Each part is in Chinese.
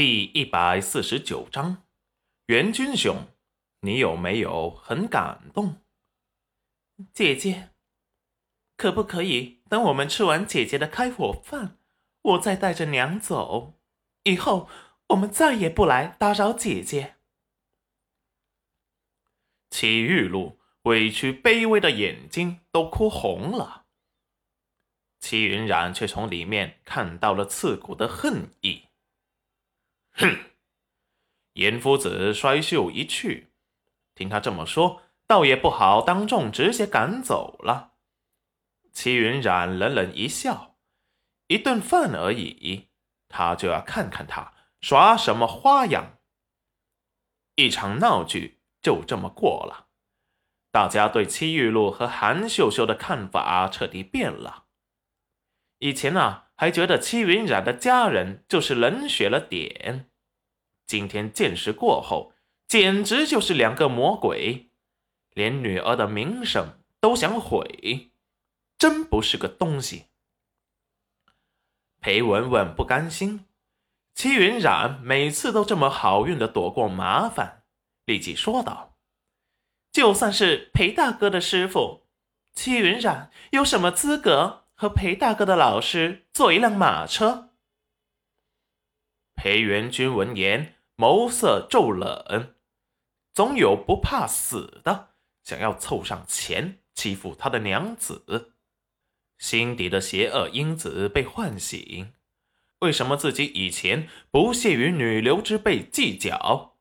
第一百四十九章，元君兄，你有没有很感动？姐姐，可不可以等我们吃完姐姐的开火饭，我再带着娘走？以后我们再也不来打扰姐姐。齐玉露委屈卑微的眼睛都哭红了，齐云染却从里面看到了刺骨的恨意。哼！严夫子衰袖一去，听他这么说，倒也不好当众直接赶走了。齐云染冷冷一笑：“一顿饭而已，他就要看看他耍什么花样。”一场闹剧就这么过了。大家对戚玉露和韩秀秀的看法彻底变了。以前呢，还觉得戚云染的家人就是冷血了点。今天见识过后，简直就是两个魔鬼，连女儿的名声都想毁，真不是个东西。裴文文不甘心，戚云染每次都这么好运的躲过麻烦，立即说道：“就算是裴大哥的师傅，戚云染有什么资格和裴大哥的老师坐一辆马车？”裴元君闻言。眸色骤冷，总有不怕死的想要凑上前欺负他的娘子，心底的邪恶因子被唤醒。为什么自己以前不屑与女流之辈计较，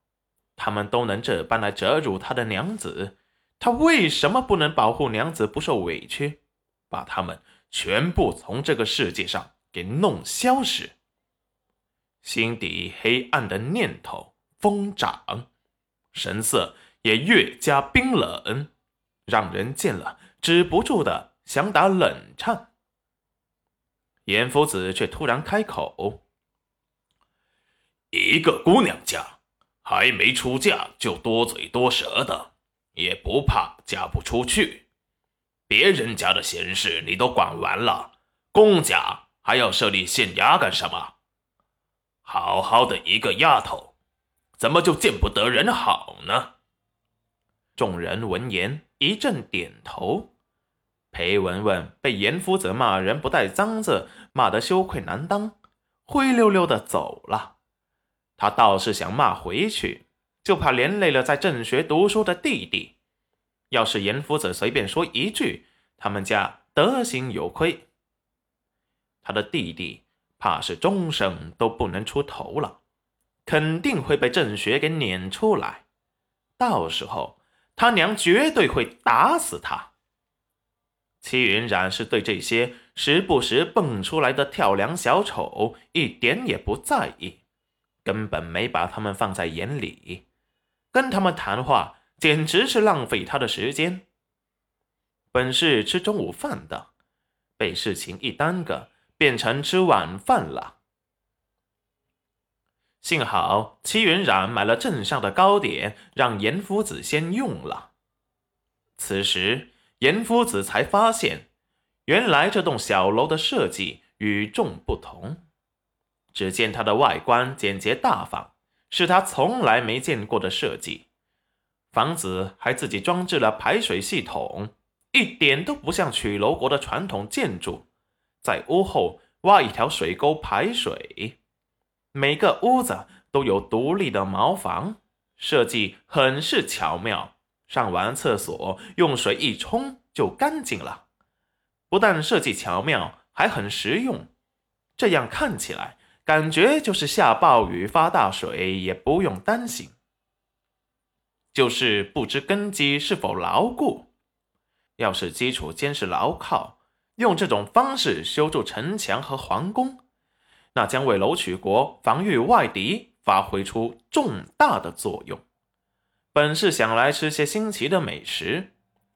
他们都能这般来折辱他的娘子，他为什么不能保护娘子不受委屈，把他们全部从这个世界上给弄消失？心底黑暗的念头疯长，神色也越加冰冷，让人见了止不住的想打冷颤。严夫子却突然开口：“一个姑娘家还没出嫁就多嘴多舌的，也不怕嫁不出去。别人家的闲事你都管完了，公家还要设立县衙干什么？”好好的一个丫头，怎么就见不得人好呢？众人闻言一阵点头。裴文文被严夫子骂人不带脏字，骂得羞愧难当，灰溜溜的走了。他倒是想骂回去，就怕连累了在正学读书的弟弟。要是严夫子随便说一句，他们家德行有亏，他的弟弟。怕是终生都不能出头了，肯定会被郑学给撵出来。到时候他娘绝对会打死他。齐云染是对这些时不时蹦出来的跳梁小丑一点也不在意，根本没把他们放在眼里，跟他们谈话简直是浪费他的时间。本是吃中午饭的，被事情一耽搁。变成吃晚饭了。幸好戚云染买了镇上的糕点，让严夫子先用了。此时严夫子才发现，原来这栋小楼的设计与众不同。只见它的外观简洁大方，是他从来没见过的设计。房子还自己装置了排水系统，一点都不像曲楼国的传统建筑。在屋后挖一条水沟排水，每个屋子都有独立的茅房，设计很是巧妙。上完厕所用水一冲就干净了，不但设计巧妙，还很实用。这样看起来，感觉就是下暴雨发大水也不用担心。就是不知根基是否牢固，要是基础坚实牢靠。用这种方式修筑城墙和皇宫，那将为楼曲国防御外敌发挥出重大的作用。本是想来吃些新奇的美食，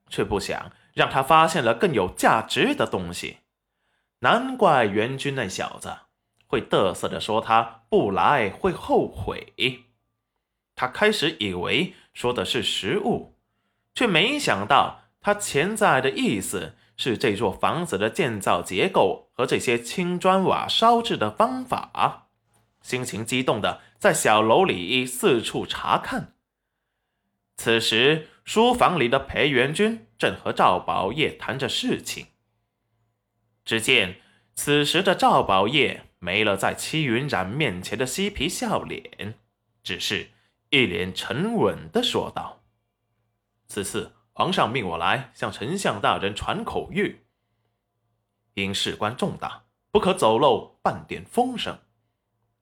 却不想让他发现了更有价值的东西。难怪元军那小子会得瑟的说他不来会后悔。他开始以为说的是食物，却没想到他潜在的意思。是这座房子的建造结构和这些青砖瓦烧制的方法。心情激动的在小楼里四处查看。此时，书房里的裴元君正和赵宝业谈着事情。只见此时的赵宝业没了在戚云染面前的嬉皮笑脸，只是一脸沉稳的说道：“此次皇上命我来向丞相大人传口谕，因事关重大，不可走漏半点风声，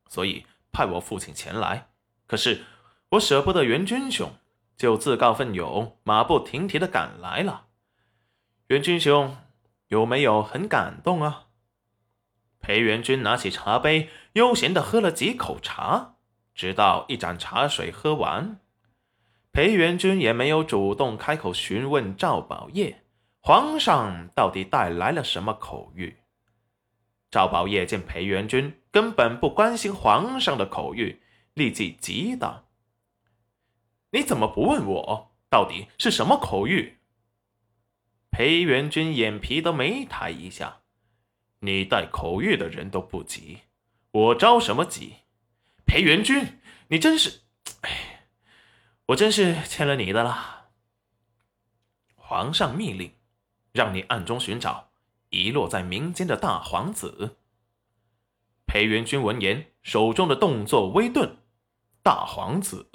所以派我父亲前来。可是我舍不得元君兄。”就自告奋勇，马不停蹄的赶来了。元君兄有没有很感动啊？裴元君拿起茶杯，悠闲的喝了几口茶，直到一盏茶水喝完。裴元君也没有主动开口询问赵宝业，皇上到底带来了什么口谕。赵宝业见裴元君根本不关心皇上的口谕，立即急道。你怎么不问我到底是什么口谕？裴元君眼皮都没抬一下，你带口谕的人都不急，我着什么急？裴元君，你真是……哎，我真是欠了你的了。皇上密令，让你暗中寻找遗落在民间的大皇子。裴元君闻言，手中的动作微顿，大皇子。